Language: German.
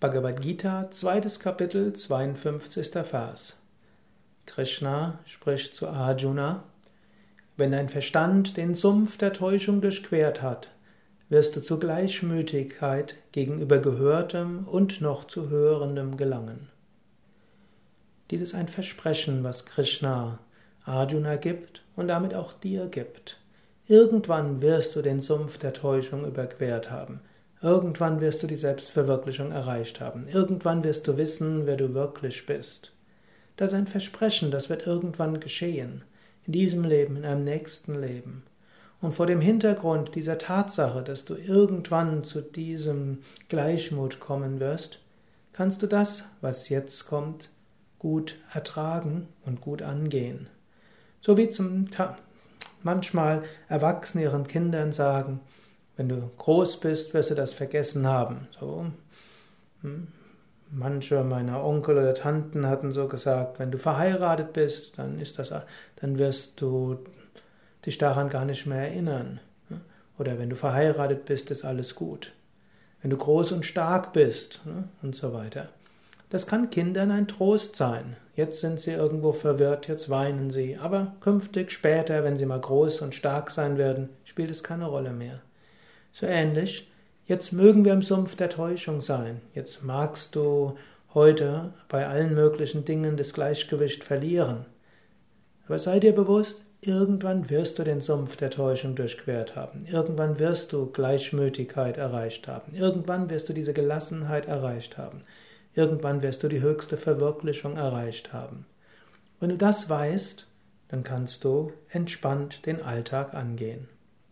Bhagavad Gita, zweites Kapitel, 52. Vers. Krishna spricht zu Arjuna, wenn dein Verstand den Sumpf der Täuschung durchquert hat, wirst du zu Gleichmütigkeit gegenüber Gehörtem und noch zu Hörendem gelangen. Dies ist ein Versprechen, was Krishna Arjuna gibt und damit auch dir gibt. Irgendwann wirst du den Sumpf der Täuschung überquert haben. Irgendwann wirst du die Selbstverwirklichung erreicht haben. Irgendwann wirst du wissen, wer du wirklich bist. Das ist ein Versprechen, das wird irgendwann geschehen. In diesem Leben, in einem nächsten Leben. Und vor dem Hintergrund dieser Tatsache, dass du irgendwann zu diesem Gleichmut kommen wirst, kannst du das, was jetzt kommt, gut ertragen und gut angehen. So wie zum Ta manchmal Erwachsene ihren Kindern sagen, wenn du groß bist, wirst du das vergessen haben. So. Hm. Manche meiner Onkel oder Tanten hatten so gesagt, wenn du verheiratet bist, dann ist das, dann wirst du dich daran gar nicht mehr erinnern. Oder wenn du verheiratet bist, ist alles gut. Wenn du groß und stark bist und so weiter. Das kann Kindern ein Trost sein. Jetzt sind sie irgendwo verwirrt, jetzt weinen sie, aber künftig, später, wenn sie mal groß und stark sein werden, spielt es keine Rolle mehr. So ähnlich, jetzt mögen wir im Sumpf der Täuschung sein. Jetzt magst du heute bei allen möglichen Dingen das Gleichgewicht verlieren. Aber sei dir bewusst, irgendwann wirst du den Sumpf der Täuschung durchquert haben. Irgendwann wirst du Gleichmütigkeit erreicht haben. Irgendwann wirst du diese Gelassenheit erreicht haben. Irgendwann wirst du die höchste Verwirklichung erreicht haben. Wenn du das weißt, dann kannst du entspannt den Alltag angehen.